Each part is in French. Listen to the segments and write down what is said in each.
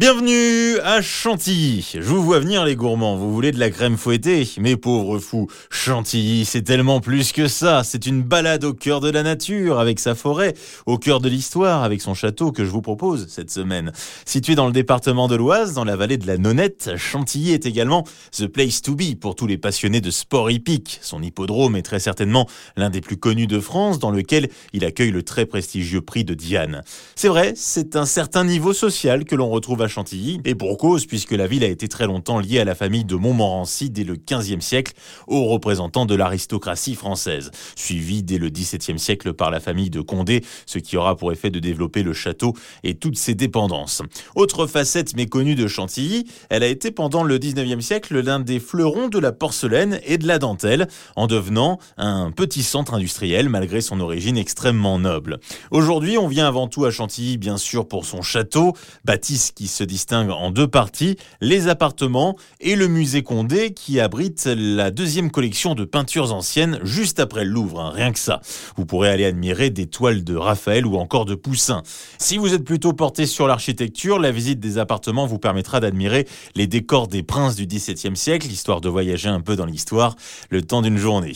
Bienvenue à Chantilly. Je vous vois venir les gourmands, vous voulez de la crème fouettée? Mes pauvres fous, Chantilly, c'est tellement plus que ça. C'est une balade au cœur de la nature, avec sa forêt, au cœur de l'histoire, avec son château que je vous propose cette semaine. Situé dans le département de l'Oise, dans la vallée de la Nonette, Chantilly est également the place to be pour tous les passionnés de sport hippique. Son hippodrome est très certainement l'un des plus connus de France, dans lequel il accueille le très prestigieux prix de Diane. C'est vrai, c'est un certain niveau social que l'on retrouve à Chantilly, et pour cause, puisque la ville a été très longtemps liée à la famille de Montmorency dès le XVe siècle, aux représentants de l'aristocratie française, suivi dès le XVIIe siècle par la famille de Condé, ce qui aura pour effet de développer le château et toutes ses dépendances. Autre facette méconnue de Chantilly, elle a été pendant le XIXe siècle l'un des fleurons de la porcelaine et de la dentelle, en devenant un petit centre industriel malgré son origine extrêmement noble. Aujourd'hui, on vient avant tout à Chantilly, bien sûr, pour son château, bâtisse qui se se distingue en deux parties, les appartements et le musée Condé qui abrite la deuxième collection de peintures anciennes juste après le Louvre, hein, rien que ça. Vous pourrez aller admirer des toiles de Raphaël ou encore de Poussin. Si vous êtes plutôt porté sur l'architecture, la visite des appartements vous permettra d'admirer les décors des princes du XVIIe siècle, histoire de voyager un peu dans l'histoire le temps d'une journée.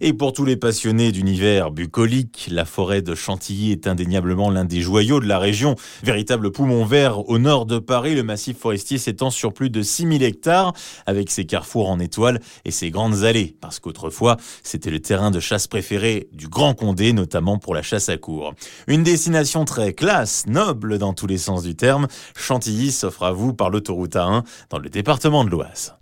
Et pour tous les passionnés d'univers bucolique, la forêt de Chantilly est indéniablement l'un des joyaux de la région, véritable poumon vert au nord de Paris, le massif forestier s'étend sur plus de 6000 hectares, avec ses carrefours en étoiles et ses grandes allées, parce qu'autrefois, c'était le terrain de chasse préféré du Grand Condé, notamment pour la chasse à cour. Une destination très classe, noble dans tous les sens du terme, Chantilly s'offre à vous par l'autoroute A1 dans le département de l'Oise.